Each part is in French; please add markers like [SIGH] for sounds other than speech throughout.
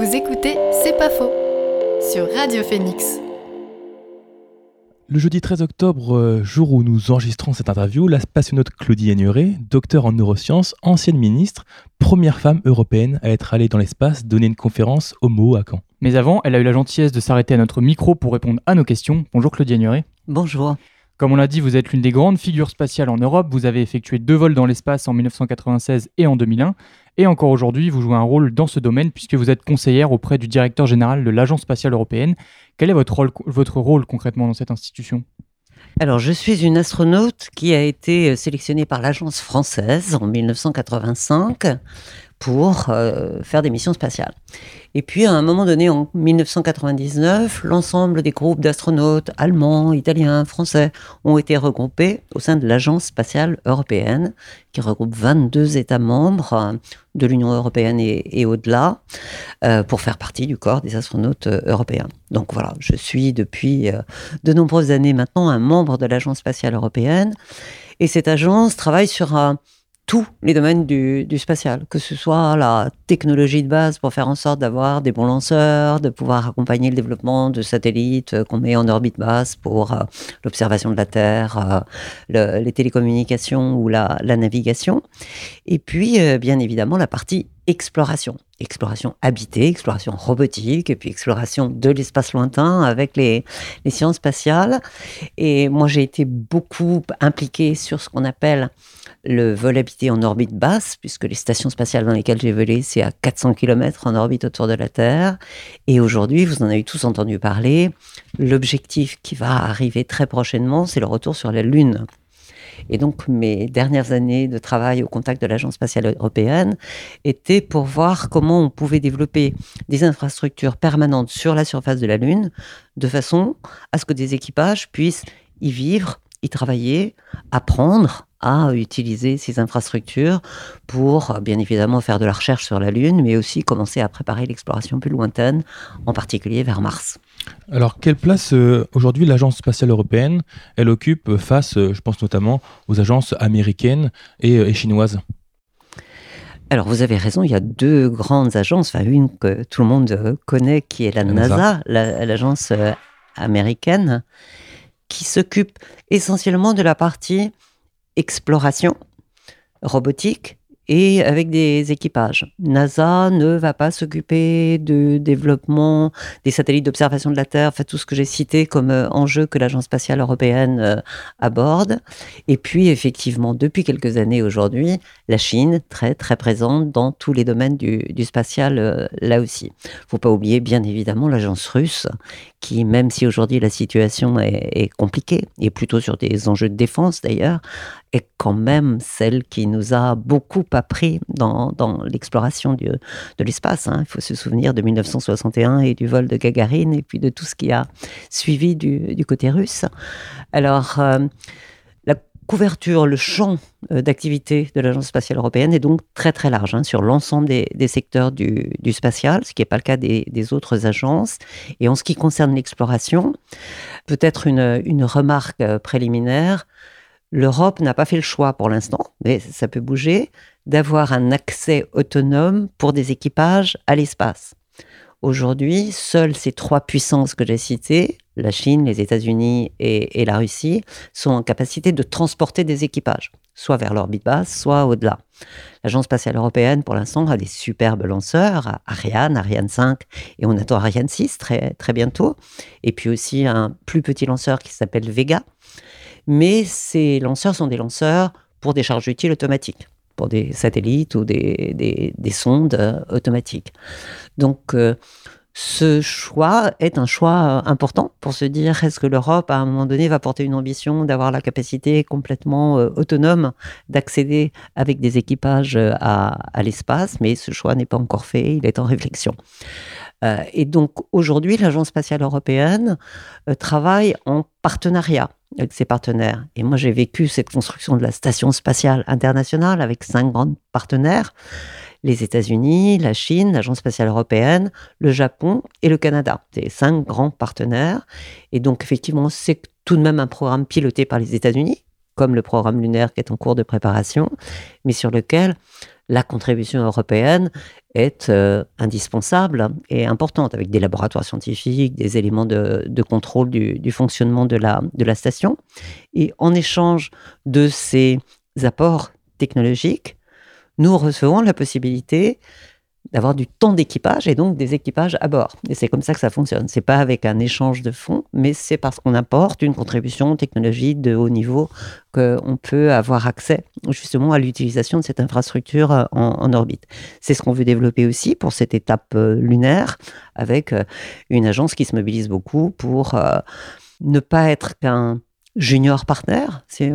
Vous écoutez C'est pas faux sur Radio Phoenix. Le jeudi 13 octobre, euh, jour où nous enregistrons cette interview, la spationaute Claudie Aigneret, docteur en neurosciences, ancienne ministre, première femme européenne à être allée dans l'espace donner une conférence homo à Caen. Mais avant, elle a eu la gentillesse de s'arrêter à notre micro pour répondre à nos questions. Bonjour Claudie Aigneret. Bonjour. Comme on l'a dit, vous êtes l'une des grandes figures spatiales en Europe. Vous avez effectué deux vols dans l'espace en 1996 et en 2001. Et encore aujourd'hui, vous jouez un rôle dans ce domaine puisque vous êtes conseillère auprès du directeur général de l'Agence spatiale européenne. Quel est votre rôle, votre rôle concrètement dans cette institution? Alors, je suis une astronaute qui a été sélectionnée par l'Agence française en 1985 pour euh, faire des missions spatiales. Et puis, à un moment donné, en 1999, l'ensemble des groupes d'astronautes allemands, italiens, français ont été regroupés au sein de l'Agence spatiale européenne, qui regroupe 22 États membres euh, de l'Union européenne et, au-delà, euh, pour faire partie du corps des astronautes européens. Donc voilà, je suis depuis de nombreuses années maintenant un membre de l'Agence spatiale européenne. Et cette agence travaille sur un tous les domaines du, spatial, que ce soit la technologie de base pour faire en sorte d'avoir des bons lanceurs, de pouvoir accompagner le développement de satellites euh, qu'on met en orbite basse pour euh, l'observation de la Terre, euh, les télécommunications ou la, navigation. Et puis, bien évidemment, la partie exploration. Exploration habitée, exploration robotique, et puis exploration de l'espace lointain avec les, sciences spatiales. Et moi, j'ai été beaucoup impliquée sur ce qu'on appelle le vol habité en orbite basse, puisque les stations spatiales dans lesquelles j'ai volé, c'est à 400 km en orbite autour de la Terre. Et aujourd'hui, vous en avez tous entendu parler, l'objectif qui va arriver très prochainement, c'est le retour sur la Lune. Et donc, mes dernières années de travail au contact de l'Agence spatiale européenne étaient pour voir comment on pouvait développer des infrastructures permanentes sur la surface de la Lune, de façon à ce que des équipages puissent y vivre, y travailler, apprendre, à utiliser ces infrastructures pour bien évidemment faire de la recherche sur la Lune, mais aussi commencer à préparer l'exploration plus lointaine, en particulier vers Mars. Alors, quelle place euh, aujourd'hui l'Agence spatiale européenne, elle occupe face, euh, je pense notamment aux agences américaines et, euh, chinoises? Alors, vous avez raison, il y a deux grandes agences, enfin une que tout le monde connaît, qui est la, NASA, l'agence américaine, qui s'occupe essentiellement de la partie exploration robotique et avec des équipages. NASA ne va pas s'occuper de développement des satellites d'observation de la Terre, enfin tout ce que j'ai cité comme euh, enjeu que l'Agence spatiale européenne euh, aborde. Et puis effectivement, depuis quelques années aujourd'hui, la Chine, très très présente dans tous les domaines du, spatial euh, là aussi. Faut pas oublier bien évidemment l'agence russe qui, même si aujourd'hui la situation est, compliquée, et plutôt sur des enjeux de défense d'ailleurs, est quand même celle qui nous a beaucoup appris dans, l'exploration de l'espace. Hein. Il faut se souvenir de 1961 et du vol de Gagarine, et puis de tout ce qui a suivi du, côté russe. Alors, euh, couverture, le champ euh, d'activité de l'Agence spatiale européenne est donc très très large hein, sur l'ensemble des, secteurs du, spatial, ce qui n'est pas le cas des, autres agences. Et en ce qui concerne l'exploration, peut-être une, remarque euh, préliminaire, l'Europe n'a pas fait le choix pour l'instant, mais ça peut bouger, d'avoir un accès autonome pour des équipages à l'espace. Aujourd'hui, seules ces trois puissances que j'ai citées, la Chine, les États-Unis et, la Russie, sont en capacité de transporter des équipages, soit vers l'orbite basse, soit au-delà. L'Agence spatiale européenne, pour l'instant, a des superbes lanceurs, Ariane, Ariane 5, et on attend Ariane 6 très, très bientôt, et puis aussi un plus petit lanceur qui s'appelle Vega. Mais ces lanceurs sont des lanceurs pour des charges utiles automatiques pour des satellites ou des, sondes euh, automatiques. Donc, euh, ce choix est un choix important pour se dire est-ce que l'Europe, à un moment donné, va porter une ambition d'avoir la capacité complètement euh, autonome d'accéder avec des équipages à, l'espace, mais ce choix n'est pas encore fait, il est en réflexion. et donc aujourd'hui, l'Agence spatiale européenne travaille en partenariat avec ses partenaires. Et moi, j'ai vécu cette construction de la station spatiale internationale avec cinq grands partenaires les États-Unis, la Chine, l'Agence spatiale européenne, le Japon et le Canada. C'est cinq grands partenaires. Et donc, effectivement, c'est tout de même un programme piloté par les États-Unis, comme le programme lunaire qui est en cours de préparation, mais sur lequel la contribution européenne est euh, indispensable et importante, avec des laboratoires scientifiques, des éléments de, contrôle du, fonctionnement de la, de la station. Et en échange de ces apports technologiques, nous recevons la possibilité d'avoir du temps d'équipage et donc des équipages à bord. Et c'est comme ça que ça fonctionne. C'est pas avec un échange de fonds, mais c'est parce qu'on apporte une contribution technologique de haut niveau qu'on peut avoir accès justement à l'utilisation de cette infrastructure euh, en, orbite. C'est ce qu'on veut développer aussi pour cette étape euh, lunaire avec euh, une agence qui se mobilise beaucoup pour ne pas être qu'un junior partner, si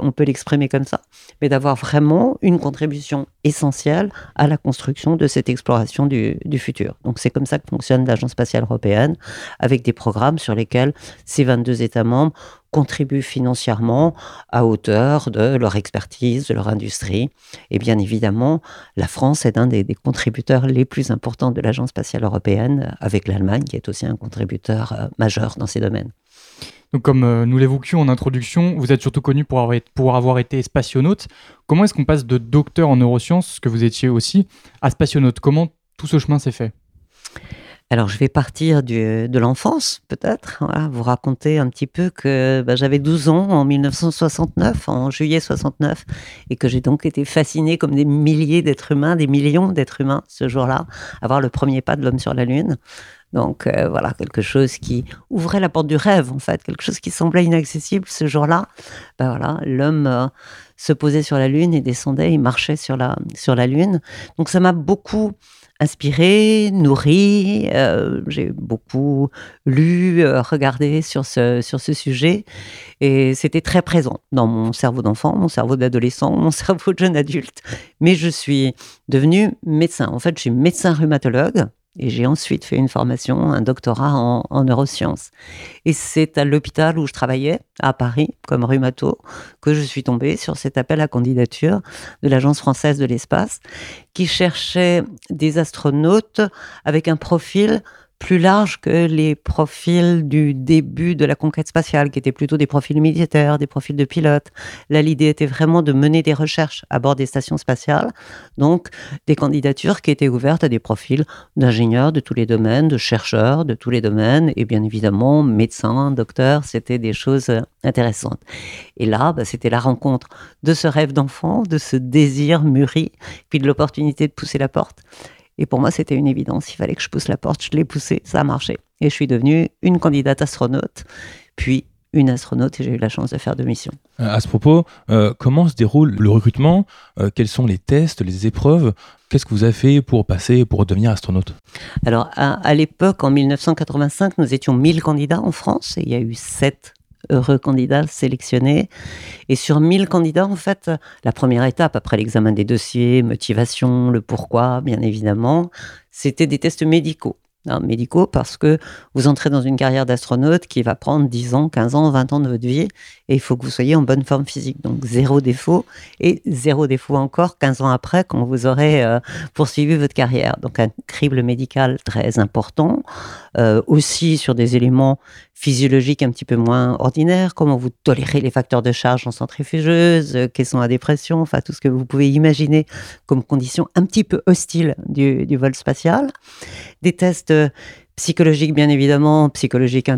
on, peut l'exprimer comme ça, mais d'avoir vraiment une contribution essentielle à la construction de cette exploration du, futur. Donc c'est comme ça que fonctionne l'Agence spatiale européenne, avec des programmes sur lesquels ces 22 États membres contribuent financièrement à hauteur de leur expertise, de leur industrie. Et bien évidemment, la France est un des, des contributeurs les plus importants de l'Agence spatiale européenne, avec l'Allemagne, qui est aussi un contributeur euh, majeur dans ces domaines. Donc, comme euh, nous l'évoquions en introduction, vous êtes surtout connu pour avoir, pour avoir été spationaute. Comment est-ce qu'on passe de docteur en neurosciences, ce que vous étiez aussi, à spationaute? Comment tout ce chemin s'est fait? Alors, je vais partir de l'enfance, peut-être, vous raconter un petit peu que bah, j'avais 12 ans en 1969, en juillet 69, et que j'ai donc été fascinée comme des milliers d'êtres humains, des millions d'êtres humains ce jour-là, à voir le premier pas de l'homme sur la Lune. Donc euh, voilà, quelque chose qui ouvrait la porte du rêve, en fait, quelque chose qui semblait inaccessible ce jour-là. Ben voilà, l'homme euh, se posait sur la Lune et descendait, il marchait sur la, sur la Lune. Donc ça m'a beaucoup inspiré, nourri. Euh, j'ai beaucoup lu, regardé sur ce, sur ce sujet. Et c'était très présent dans mon cerveau d'enfant, mon cerveau d'adolescent, mon [LAUGHS] cerveau de jeune adulte. Mais je suis devenue médecin. En fait, je suis médecin rhumatologue. Et j'ai ensuite fait une formation, un doctorat en, neurosciences. Et c'est à l'hôpital où je travaillais, à Paris, comme rhumato, que je suis tombée sur cet appel à candidature de l'Agence française de l'espace, qui cherchait des astronautes avec un profil plus large que les profils du début de la conquête spatiale, qui étaient plutôt des profils militaires, des profils de pilotes. Là, l'idée était vraiment de mener des recherches à bord des stations spatiales, donc des candidatures qui étaient ouvertes à des profils d'ingénieurs de tous les domaines, de chercheurs de tous les domaines, et bien évidemment, médecins, docteurs, c'était des choses intéressantes. Et là, bah, c'était la rencontre de ce rêve d'enfant, de ce désir mûri, puis de l'opportunité de pousser la porte. Et pour moi, c'était une évidence. Il fallait que je pousse la porte. Je l'ai poussée, ça a marché. Et je suis devenue une candidate astronaute, puis une astronaute et j'ai eu la chance de faire deux missions. Euh, à ce propos, euh, comment se déroule le recrutement? Euh, Quels sont les tests, les épreuves? Qu'est-ce que vous avez fait pour passer, pour devenir astronaute? Alors, à, à l'époque, en 1985, nous étions 1000 candidats en France et il y a eu 7 heureux candidats sélectionnés. Et sur 1000 candidats, en fait, la première étape, après l'examen des dossiers, motivation, le pourquoi, bien évidemment, c'était des tests médicaux médicaux parce que vous entrez dans une carrière d'astronaute qui va prendre 10 ans, 15 ans, 20 ans de votre vie et il faut que vous soyez en bonne forme physique. Donc zéro défaut et zéro défaut encore 15 ans après quand vous aurez euh, poursuivi votre carrière. Donc un crible médical très important, euh, aussi sur des éléments physiologiques un petit peu moins ordinaires, comment vous tolérez les facteurs de charge en centrifugeuse, euh, quelles sont la dépression, enfin tout ce que vous pouvez imaginer comme conditions un petit peu hostiles du vol spatial. Des tests psychologique bien évidemment, psychologique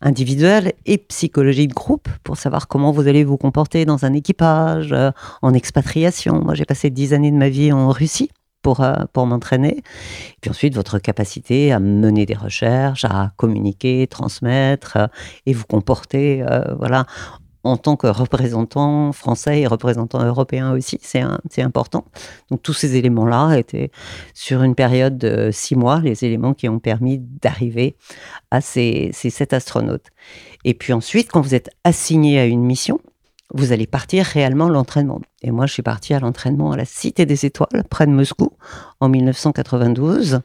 individuel et psychologie de groupe pour savoir comment vous allez vous comporter dans un équipage, euh, en expatriation. Moi, j'ai passé dix années de ma vie en Russie pour, euh, pour m'entraîner. Puis ensuite, votre capacité à mener des recherches, à communiquer, transmettre euh, et vous comporter voilà, en tant que représentant français et représentant européen aussi, c'est important. Donc tous ces éléments-là étaient sur une période de six mois, les éléments qui ont permis d'arriver à ces, sept astronautes. Et puis ensuite, quand vous êtes assigné à une mission, vous allez partir réellement l'entraînement. Et moi, je suis partie à l'entraînement à la Cité des Étoiles, près de Moscou, en 1992.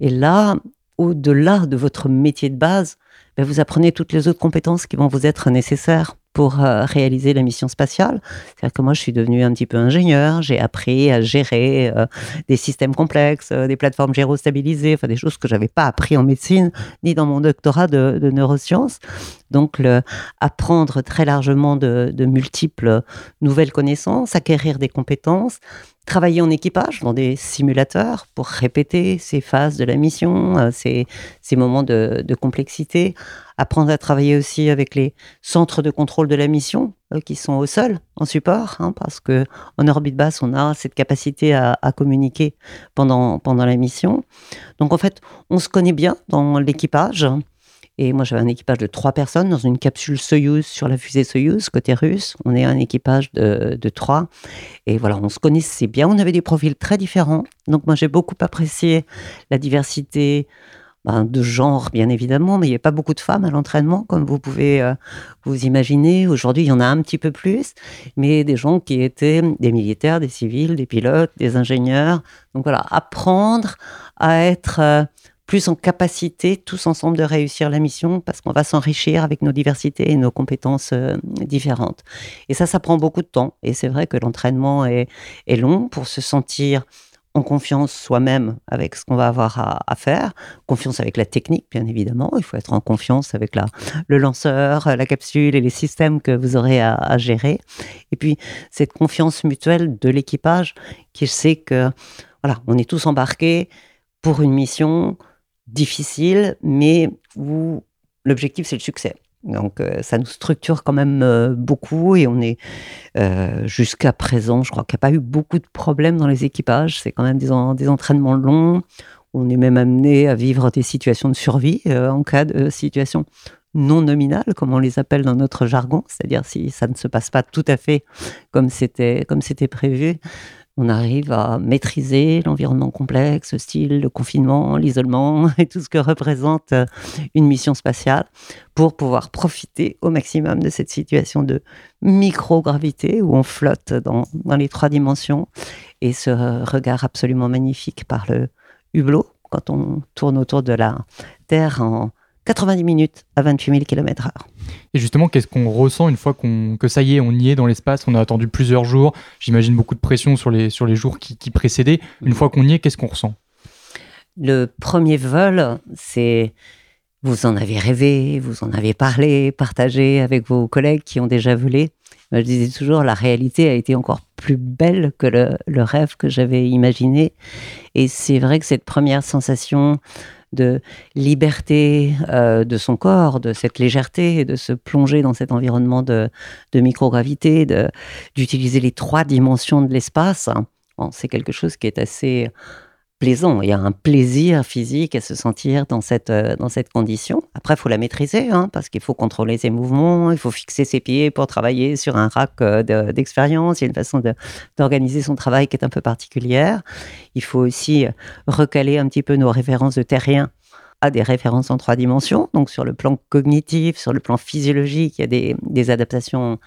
Et là, au-delà de votre métier de base, ben, vous apprenez toutes les autres compétences qui vont vous être nécessaires pour euh, réaliser la mission spatiale. C'est-à-dire que moi, je suis devenu un petit peu ingénieur, j'ai appris à gérer euh, des systèmes complexes, euh, des plateformes gyrostabilisées, enfin des choses que j'avais pas appris en médecine ni dans mon doctorat de, neurosciences. Donc, apprendre très largement de, multiples nouvelles connaissances, acquérir des compétences travailler en équipage dans des simulateurs pour répéter ces phases de la mission, ces, moments de, complexité, apprendre à travailler aussi avec les centres de contrôle de la mission euh, qui sont au sol en support, hein, parce que en orbite basse on a cette capacité à, communiquer pendant pendant la mission. Donc en fait on se connaît bien dans l'équipage. Et moi, j'avais un équipage de trois personnes dans une capsule Soyuz sur la fusée Soyuz, côté russe. On est un équipage de trois. Et voilà, on se connaissait bien. On avait des profils très différents. Donc, moi, j'ai beaucoup apprécié la diversité ben, de genre, bien évidemment, mais il n'y a pas beaucoup de femmes à l'entraînement, comme vous pouvez euh, vous imaginer. Aujourd'hui, il y en a un petit peu plus, mais des gens qui étaient des militaires, des civils, des pilotes, des ingénieurs. Donc voilà, apprendre à être. Euh, plus en capacité tous ensemble de réussir la mission parce qu'on va s'enrichir avec nos diversités et nos compétences euh, différentes. Et ça, ça prend beaucoup de temps. Et c'est vrai que l'entraînement est, est, long pour se sentir en confiance soi-même avec ce qu'on va avoir à, faire, confiance avec la technique, bien évidemment. Il faut être en confiance avec la, le lanceur, la capsule et les systèmes que vous aurez à, à gérer. Et puis, cette confiance mutuelle de l'équipage qui sait que, voilà, on est tous embarqués pour une mission, difficile, mais où l'objectif, c'est le succès. Donc euh, ça nous structure quand même euh, beaucoup et on est euh, jusqu'à présent, je crois qu'il n'y a pas eu beaucoup de problèmes dans les équipages. C'est quand même des, des, entraînements longs. On est même amené à vivre des situations de survie en cas de situation non nominale, comme on les appelle dans notre jargon, c'est-à-dire si ça ne se passe pas tout à fait comme c'était prévu on arrive à maîtriser l'environnement complexe, style le confinement, l'isolement [LAUGHS] et tout ce que représente euh, une mission spatiale pour pouvoir profiter au maximum de cette situation de microgravité où on flotte dans, dans les trois dimensions et ce regard absolument magnifique par le hublot. Quand on tourne autour de la Terre en 90 minutes à 28 000 km/h. Et justement, qu'est-ce qu'on ressent une fois qu'on, que ça y est, on y est dans l'espace On a attendu plusieurs jours. J'imagine beaucoup de pression sur les, sur les jours qui, qui précédaient. Une fois qu'on y est, qu'est-ce qu'on ressent? Le premier vol, c'est. Vous en avez rêvé, vous en avez parlé, partagé avec vos collègues qui ont déjà volé. Je disais toujours, la réalité a été encore plus belle que le, le rêve que j'avais imaginé. Et c'est vrai que cette première sensation de liberté euh, de son corps, de cette légèreté, de se plonger dans cet environnement de, de microgravité, d'utiliser les trois dimensions de l'espace. Bon, c'est quelque chose qui est assez plaisant. Il y a un plaisir physique à se sentir dans cette, euh, dans cette condition. Après, il faut la maîtriser, hein, parce qu'il faut contrôler ses mouvements, il faut fixer ses pieds pour travailler sur un rack euh, d'expérience. il y a une façon d'organiser son travail qui est un peu particulière. Il faut aussi recaler un petit peu nos références de terrien à des références en trois dimensions. Donc, sur le plan cognitif, sur le plan physiologique, il y a des, adaptations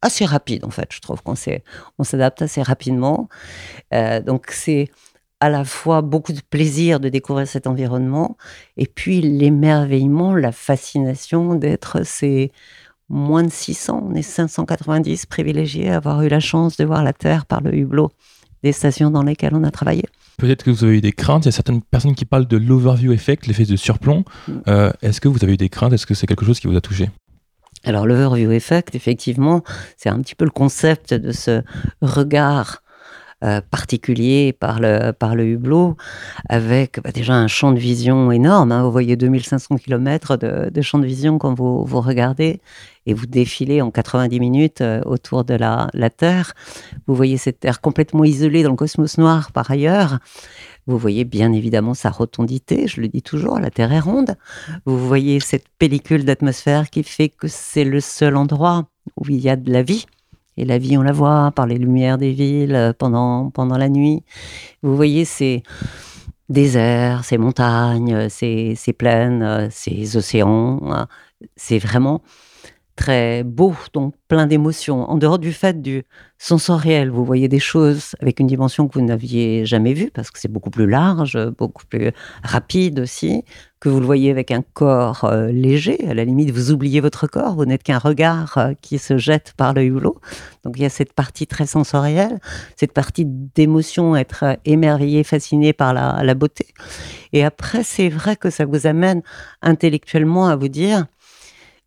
assez rapides, en fait. Je trouve qu'on s'adapte assez rapidement. Euh, donc, c'est à la fois beaucoup de plaisir de découvrir cet environnement et puis l'émerveillement, la fascination d'être ces moins de 600, on est 590 privilégiés à avoir eu la chance de voir la Terre par le hublot des stations dans lesquelles on a travaillé. Peut-être que vous avez eu des craintes. Il y a certaines personnes qui parlent de l'overview effect, l'effet de surplomb. Mm. Euh, Est-ce que vous avez eu des craintes? Est-ce que c'est quelque chose qui vous a touché? Alors, l'overview effect, effectivement, c'est un petit peu le concept de ce regard euh, particulier par le, par le hublot, avec bah, déjà un champ de vision énorme. Hein. Vous voyez 2500 km de, de, champ de vision quand vous, vous regardez et vous défilez en 90 minutes euh, autour de la, la Terre. Vous voyez cette Terre complètement isolée dans le cosmos noir par ailleurs. Vous voyez bien évidemment sa rotondité, je le dis toujours, la Terre est ronde. Vous voyez cette pellicule d'atmosphère qui fait que c'est le seul endroit où il y a de la vie. Et la vie, on la voit par les lumières des villes euh, pendant, pendant la nuit. Vous voyez ces déserts, ces montagnes, ces, ces plaines, euh, ces océans. Hein. C'est vraiment très beau, donc plein d'émotions. En dehors du fait du sensoriel, vous voyez des choses avec une dimension que vous n'aviez jamais vue, parce que c'est beaucoup plus large, beaucoup plus rapide aussi, que vous le voyez avec un corps euh, léger. À la limite, vous oubliez votre corps, vous n'êtes qu'un regard euh, qui se jette par le hublot. Donc il y a cette partie très sensorielle, cette partie d'émotion, être émerveillé, fasciné par la, la beauté. Et après, c'est vrai que ça vous amène intellectuellement à vous dire,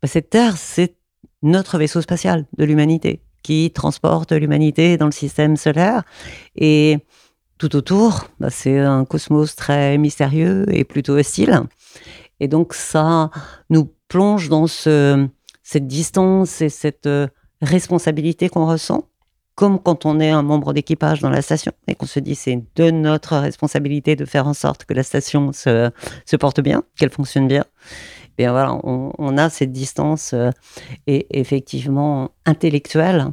bah, cette Terre, c'est notre vaisseau spatial de l'humanité qui transporte l'humanité dans le système solaire. Et tout autour, bah, c'est un cosmos très mystérieux et plutôt hostile. Et donc ça nous plonge dans ce, cette distance et cette euh, responsabilité qu'on ressent, comme quand on est un membre d'équipage dans la station et qu'on se dit c'est de notre responsabilité de faire en sorte que la station se, porte bien, qu'elle fonctionne bien. Et bien voilà, on, on, a cette distance euh, et effectivement intellectuelle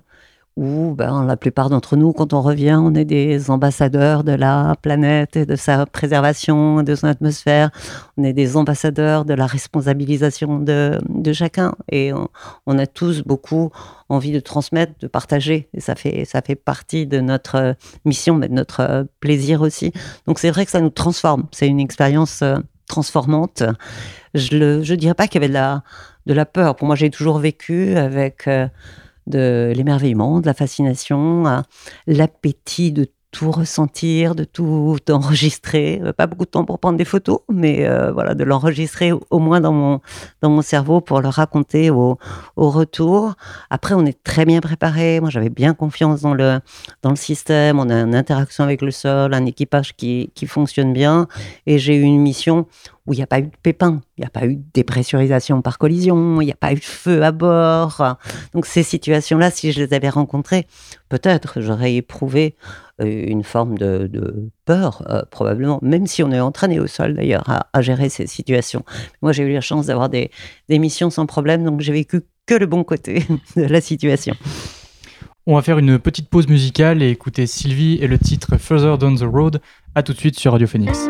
où ben, la plupart d'entre nous, quand on revient, on est des ambassadeurs de la planète et de sa préservation, de son atmosphère. On est des ambassadeurs de la responsabilisation de, chacun. Et on, a tous beaucoup envie de transmettre, de partager. Et ça fait, ça fait partie de notre mission, mais de notre plaisir aussi. Donc c'est vrai que ça nous transforme. C'est une expérience euh, transformante. Je ne dirais pas qu'il y avait de la, de la peur. Pour moi, j'ai toujours vécu avec... Euh, de l'émerveillement, de la fascination, l'appétit de tout ressentir, de tout enregistrer. Euh, pas beaucoup de temps pour prendre des photos, mais euh, voilà, de l'enregistrer au moins dans mon, dans mon cerveau pour le raconter au, au retour. Après, on est très bien préparé. Moi, j'avais bien confiance dans le, dans le système. On a une interaction avec le sol, un équipage qui, qui fonctionne bien. Et j'ai eu une mission où il n'y a pas eu de pépin, il n'y a pas eu de dépressurisation par collision, il n'y a pas eu de feu à bord. Donc ces situations-là, si je les avais rencontrées, peut-être j'aurais éprouvé euh, une forme de, peur, euh, probablement, même si on est entraîné au sol d'ailleurs à, gérer ces situations. Moi, j'ai eu la chance d'avoir des, des missions sans problème, donc j'ai vécu que le bon côté [LAUGHS] de la situation. On va faire une petite pause musicale et écouter Sylvie et le titre Further Down the Road. À tout de suite sur Radio Phoenix.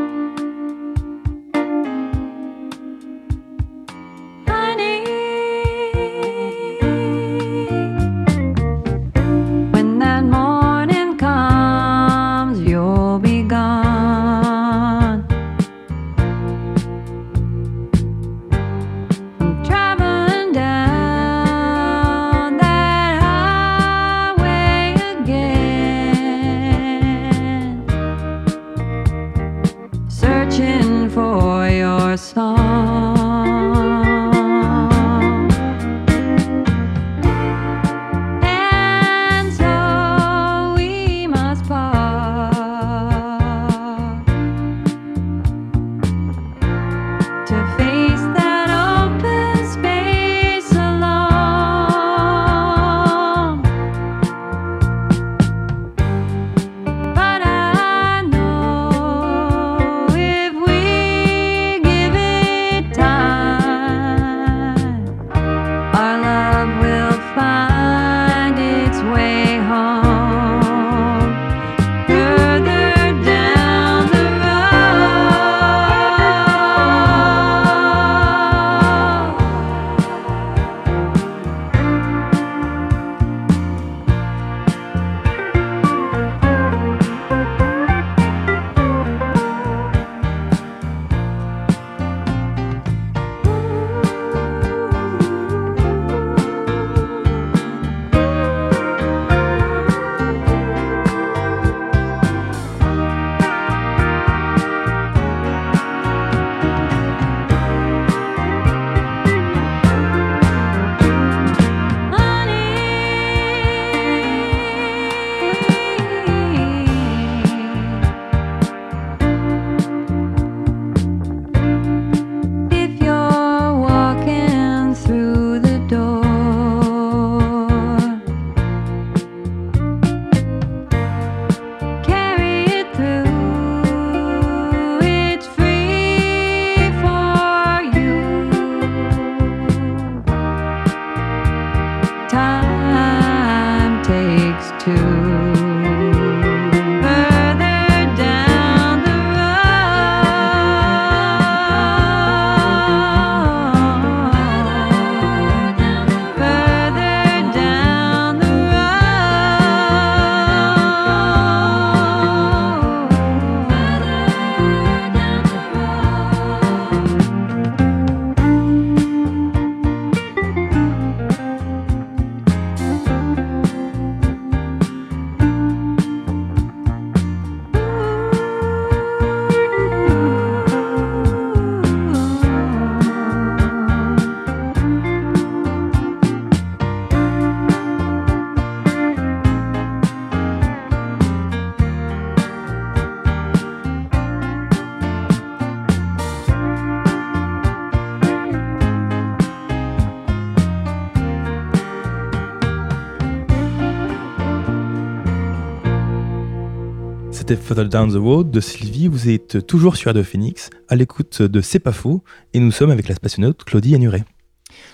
C'était Further Down the Road de Sylvie. Vous êtes toujours sur Radio Phoenix, à l'écoute de C'est pas faux, et nous sommes avec la spationaute Claudie Anuret.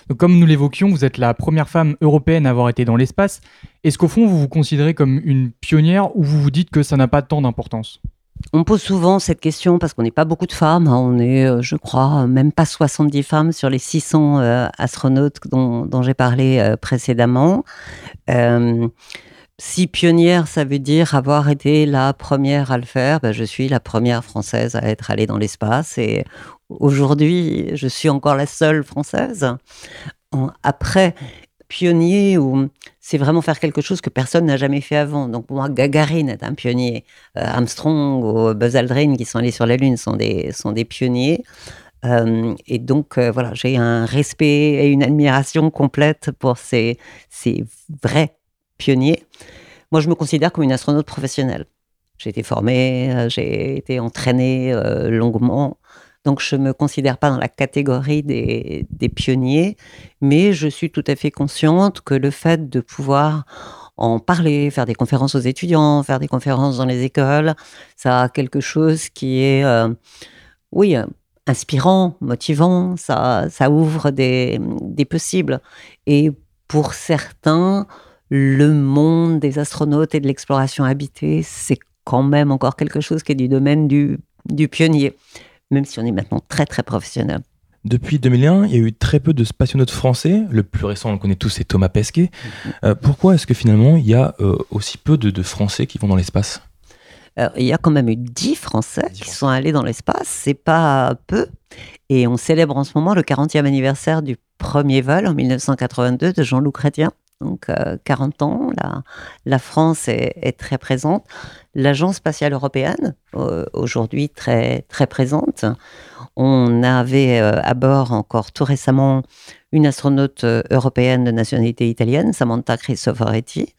Donc, comme nous l'évoquions, vous êtes la première femme européenne à avoir été dans l'espace. Est-ce qu'au fond, vous vous considérez comme une pionnière ou vous vous dites que ça n'a pas tant d'importance? On pose souvent cette question parce qu'on n'est pas beaucoup de femmes. Hein. On est, euh, je crois, même pas 70 femmes sur les 600 euh, astronautes dont, j'ai parlé euh, précédemment. Si pionnière, ça veut dire avoir été la première à le faire. Ben, je suis la première française à être allée dans l'espace et aujourd'hui, je suis encore la seule française. Après, pionnier c'est vraiment faire quelque chose que personne n'a jamais fait avant. Donc moi, Gagarine est un pionnier. Euh, Armstrong ou Buzz Aldrin qui sont allés sur la Lune sont des, sont des pionniers. Euh, et donc euh, voilà, j'ai un respect et une admiration complète pour ces, ces vrais pionniers. Moi, je me considère comme une astronaute professionnelle. J'ai été formée, j'ai été entraînée longuement. Donc je ne me considère pas dans la catégorie des, pionniers, mais je suis tout à fait consciente que le fait de pouvoir en parler, faire des conférences aux étudiants, faire des conférences dans les écoles, ça a quelque chose qui est, euh, oui, inspirant, motivant, ça, ça ouvre des, des possibles. Et pour certains, le monde des astronautes et de l'exploration habitée, c'est quand même encore quelque chose qui est du domaine du, du pionnier même si on est maintenant très très professionnel. Depuis 2001, il y a eu très peu de spationautes français. Le plus récent, on le connaît tous, c'est Thomas Pesquet. Mm-hmm. Euh, pourquoi est-ce que finalement, il y a euh, aussi peu de, Français qui vont dans l'espace? Il y a quand même eu 10 Français qui sont allés dans l'espace. C'est pas peu. Et on célèbre en ce moment le 40e anniversaire du premier vol en 1982 de Jean-Loup Chrétien donc 40 euh, ans, la, France est, très présente. L'Agence spatiale européenne, euh, aujourd'hui très, très présente. On avait euh, à bord encore tout récemment une astronaute européenne de nationalité italienne, Samantha Cristoforetti,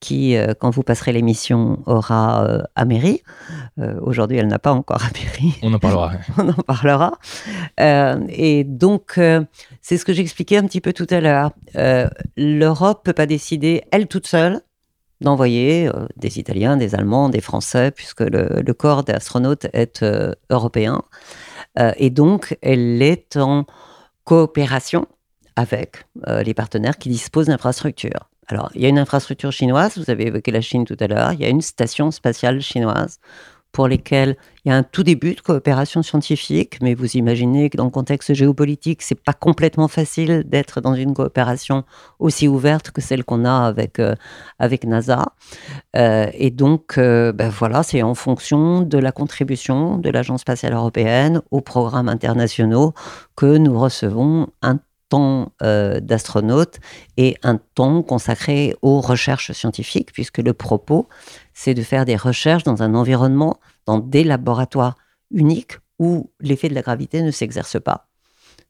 qui, euh, quand vous passerez l'émission, aura euh, Améry. Euh, aujourd'hui, elle n'a pas encore [LAUGHS] Améry. On en parlera. [LAUGHS] On en parlera. et donc, c'est ce que j'expliquais un petit peu tout à l'heure. L'Europe peut pas décider, elle toute seule, d'envoyer des Italiens, des Allemands, des Français, puisque le, le corps des astronautes est européen. et donc, elle est en coopération avec les partenaires qui disposent d'infrastructures. Alors, il y a une infrastructure chinoise, vous avez évoqué la Chine tout à l'heure, il y a une station spatiale chinoise pour lesquelles il y a un tout début de coopération scientifique, mais vous imaginez que dans le contexte géopolitique, c'est pas complètement facile d'être dans une coopération aussi ouverte que celle qu'on a avec, euh, avec NASA. Euh, et donc, euh, ben voilà, c'est en fonction de la contribution de l'Agence spatiale européenne aux programmes internationaux que nous recevons un temps euh, d'astronaute et un temps consacré aux recherches scientifiques, puisque le propos, c'est de faire des recherches dans un environnement, dans des laboratoires uniques où l'effet de la gravité ne s'exerce pas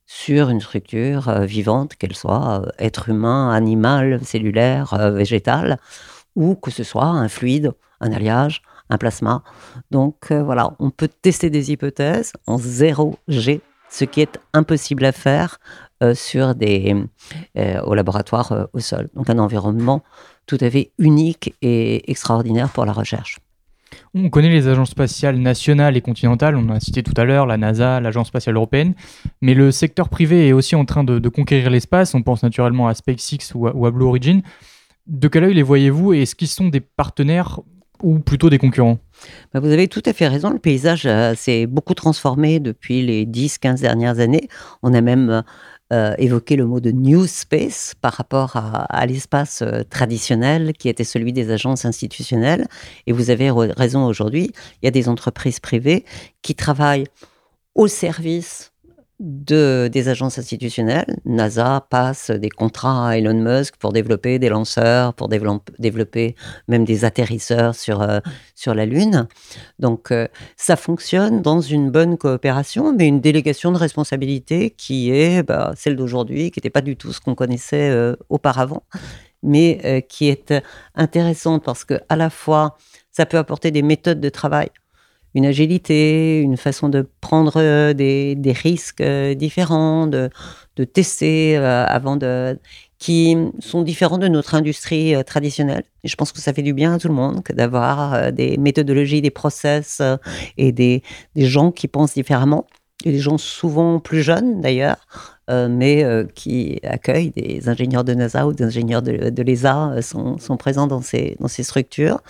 sur une structure euh, vivante, qu'elle soit euh, être humain, animal, cellulaire, végétal, ou que ce soit un fluide, un alliage, un plasma. Donc voilà, on peut tester des hypothèses en 0G, ce qui est impossible à faire euh, sur des, euh, au laboratoire euh, au sol. Donc un environnement tout à fait unique et extraordinaire pour la recherche. On connaît les agences spatiales nationales et continentales, on a cité tout à l'heure la NASA, l'Agence spatiale européenne, mais le secteur privé est aussi en train de, conquérir l'espace, on pense naturellement à SpaceX ou à, Blue Origin. De quel œil les voyez-vous et est-ce qu'ils sont des partenaires ou plutôt des concurrents bah, Vous avez tout à fait raison, le paysage s'est beaucoup transformé depuis les 10-15 dernières années. On a même euh, évoquer le mot de New Space par rapport à, l'espace euh, traditionnel qui était celui des agences institutionnelles. Et vous avez raison aujourd'hui, il y a des entreprises privées qui travaillent au service de, des agences institutionnelles. NASA passe des contrats à Elon Musk pour développer des lanceurs, pour développer même des atterrisseurs sur, euh, sur la Lune. Donc euh, ça fonctionne dans une bonne coopération, mais une délégation de responsabilité qui est bah, celle d'aujourd'hui, qui n'était pas du tout ce qu'on connaissait euh, auparavant, mais qui est intéressante parce que à la fois ça peut apporter des méthodes de travail une agilité, une façon de prendre euh, des, risques euh, différents, de, tester euh, avant de, qui sont différents de notre industrie traditionnelle. Je pense que ça fait du bien à tout le monde d'avoir des méthodologies, des process et des, gens qui pensent différemment. Et des gens souvent plus jeunes d'ailleurs, mais qui accueillent des ingénieurs de NASA ou des ingénieurs de, l'ESA sont, présents dans ces structures.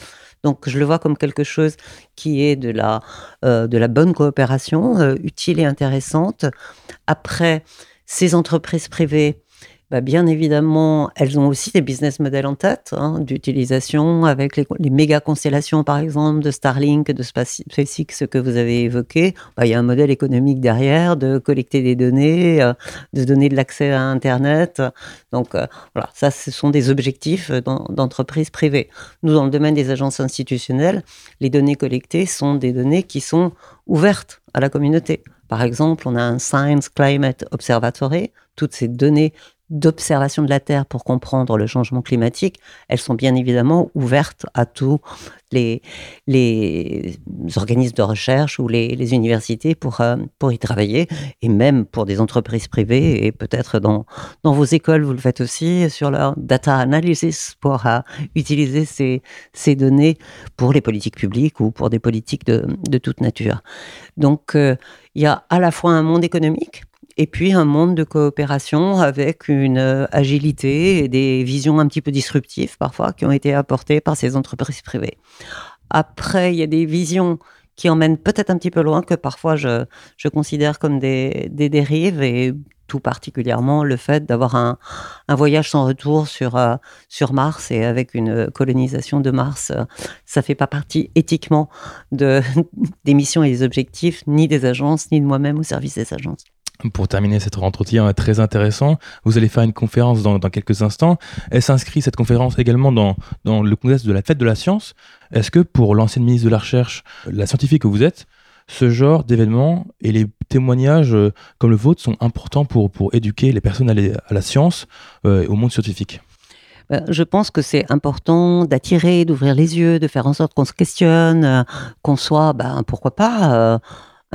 Donc je le vois comme quelque chose qui est de la, la bonne coopération, utile et intéressante. Après, ces entreprises privées bah, bien évidemment, elles ont aussi des business models en tête hein, d'utilisation avec les, méga constellations, par exemple, de Starlink, de SpaceX que vous avez évoqué. Bah, il y a un modèle économique derrière de collecter des données, euh, de donner de l'accès à Internet. Donc euh, voilà, ça, ce sont des objectifs d'entreprises privées. Nous, dans le domaine des agences institutionnelles, les données collectées sont des données qui sont ouvertes à la communauté. Par exemple, on a un Science Climate Observatory. Toutes ces données d'observation de la Terre pour comprendre le changement climatique, elles sont bien évidemment ouvertes à tous les, organismes de recherche ou les, les universités pour, euh, pour y travailler, et même pour des entreprises privées, et peut-être dans, dans vos écoles, vous le faites aussi, sur leur data analysis, pour euh, utiliser ces, ces données pour les politiques publiques ou pour des politiques de, de toute nature. Donc, euh, il y a à la fois un monde économique, et puis un monde de coopération avec une euh, agilité et des visions un petit peu disruptives parfois qui ont été apportées par ces entreprises privées. Après, il y a des visions qui emmènent peut-être un petit peu loin, que parfois je, je considère comme des, des, dérives, et tout particulièrement le fait d'avoir un, un, voyage sans retour sur, euh, sur Mars et avec une colonisation de Mars. Euh, ça fait pas partie éthiquement de, [LAUGHS] des missions et des objectifs, ni des agences, ni de moi-même au service des agences. Pour terminer cet entretien très intéressant, vous allez faire une conférence dans, quelques instants. Elle s'inscrit, cette conférence, également dans, dans le contexte de la fête de la science. Est-ce que pour l'ancienne ministre de la Recherche, la scientifique que vous êtes, ce genre d'événements et les témoignages euh, comme le vôtre sont importants pour, pour éduquer les personnes à, la science euh, et au monde scientifique. Ben, je pense que c'est important d'attirer, d'ouvrir les yeux, de faire en sorte qu'on se questionne, euh, qu'on soit, ben, pourquoi pas,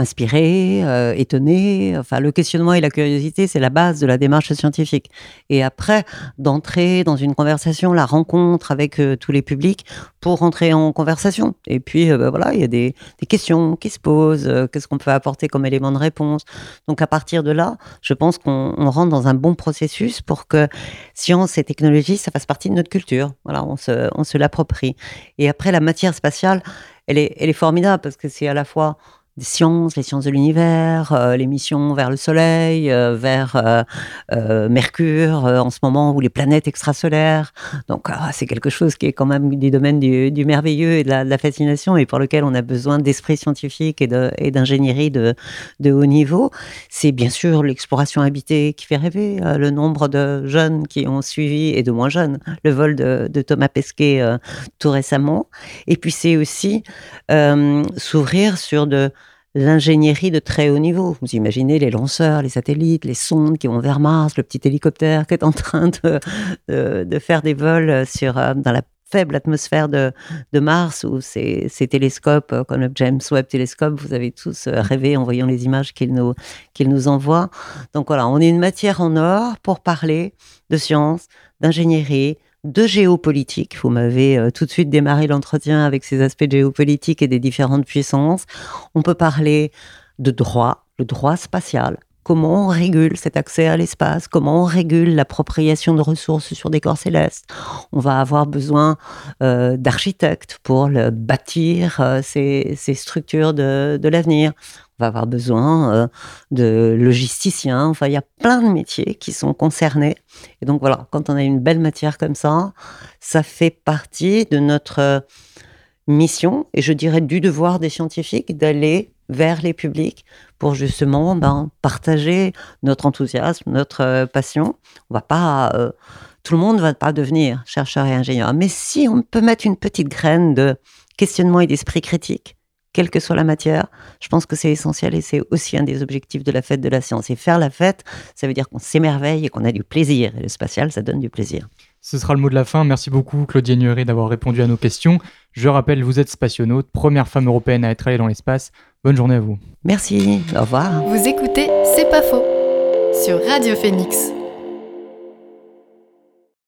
inspiré, euh, étonné. Enfin, le questionnement et la curiosité, c'est la base de la démarche scientifique. Et après, d'entrer dans une conversation, la rencontre avec euh, tous les publics pour rentrer en conversation. Et puis, euh, bah, voilà, il y a des, questions qui se posent. Qu'est-ce qu'on peut apporter comme élément de réponse Donc, à partir de là, je pense qu'on rentre dans un bon processus pour que science et technologie, ça fasse partie de notre culture. Voilà, on se, l'approprie. Et après, la matière spatiale, elle est formidable parce que c'est à la fois sciences, les sciences de l'univers, euh, les missions vers le Soleil, euh, vers euh, Mercure en ce moment, ou les planètes extrasolaires. Donc ah, c'est quelque chose qui est quand même des domaines du, merveilleux et de la, fascination et pour lequel on a besoin d'esprit scientifique et d'ingénierie de, haut niveau. C'est bien sûr l'exploration habitée qui fait rêver, le nombre de jeunes qui ont suivi, et de moins jeunes, le vol de Thomas Pesquet tout récemment. Et puis c'est aussi s'ouvrir sur de l'ingénierie de très haut niveau. Vous imaginez les lanceurs, les satellites, les sondes qui vont vers Mars, le petit hélicoptère qui est en train de, de, faire des vols sur, euh, dans la faible atmosphère de, de Mars ou ces, ces, télescopes euh, comme le James Webb télescope, vous avez tous euh, rêvé en voyant les images qu'il nous, qu'il nous envoie. Donc voilà, on est une matière en or pour parler de science, d'ingénierie, de géopolitique. Vous m'avez euh, tout de suite démarré l'entretien avec ces aspects géopolitiques et des différentes puissances. On peut parler de droit, le droit spatial. Comment on régule cet accès à l'espace? Comment on régule l'appropriation de ressources sur des corps célestes? On va avoir besoin euh, d'architectes pour bâtir euh, ces, structures de l'avenir va avoir besoin euh, de logisticiens. Enfin, il y a plein de métiers qui sont concernés. Et donc voilà, quand on a une belle matière comme ça, ça fait partie de notre mission et je dirais du devoir des scientifiques d'aller vers les publics pour justement ben, partager notre enthousiasme, notre euh, passion. On va pas, euh, tout le monde ne va pas devenir chercheur et ingénieur, mais si on peut mettre une petite graine de questionnement et d'esprit critique, quelle que soit la matière. Je pense que c'est essentiel et c'est aussi un des objectifs de la fête de la science. Et faire la fête, ça veut dire qu'on s'émerveille et qu'on a du plaisir. Et le spatial, ça donne du plaisir. Ce sera le mot de la fin. Merci beaucoup, Claudie Nuret, d'avoir répondu à nos questions. Je rappelle, vous êtes spationaute, première femme européenne à être allée dans l'espace. Bonne journée à vous. Merci, au revoir. Vous écoutez C'est pas faux sur Radio Phoenix.